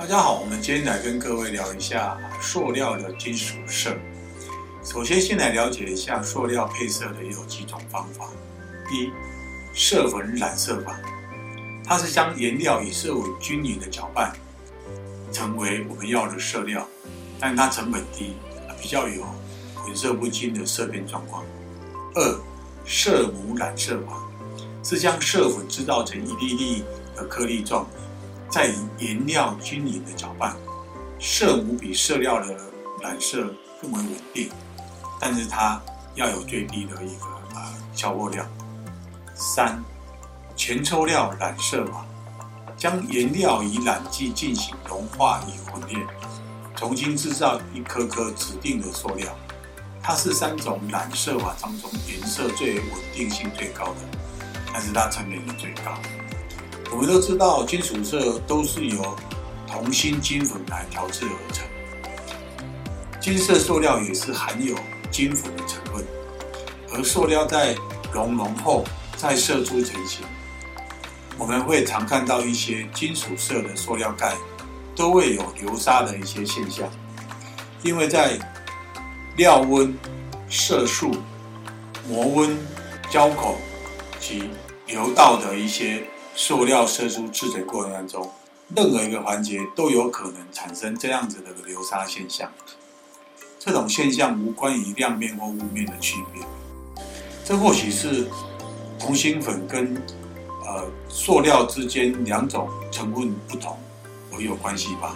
大家好，我们今天来跟各位聊一下塑料的金属色。首先，先来了解一下塑料配色的有几种方法。一、色粉染色法，它是将颜料与色粉均匀的搅拌，成为我们要的色料，但它成本低，比较有混色不清的色变状况。二、色母染色法，是将色粉制造成一粒粒的颗粒状。再以颜料均匀的搅拌，色母比色料的染色更为稳定，但是它要有最低的一个啊消耗量。三、全抽料染色法，将颜料与染剂进行融化与混炼，重新制造一颗颗指定的塑料。它是三种染色法当中颜色最稳定性最高的，但是它成本也最高。我们都知道，金属色都是由铜锌金粉来调制而成。金色塑料也是含有金粉的成分，而塑料在熔融后再射出成型。我们会常看到一些金属色的塑料盖都会有流沙的一些现象，因为在料温、色素、磨温、胶口及流道的一些。塑料射出制水过程当中，任何一个环节都有可能产生这样子的流沙现象。这种现象无关于亮面或雾面的区别，这或许是同心粉跟呃塑料之间两种成分不同而有关系吧。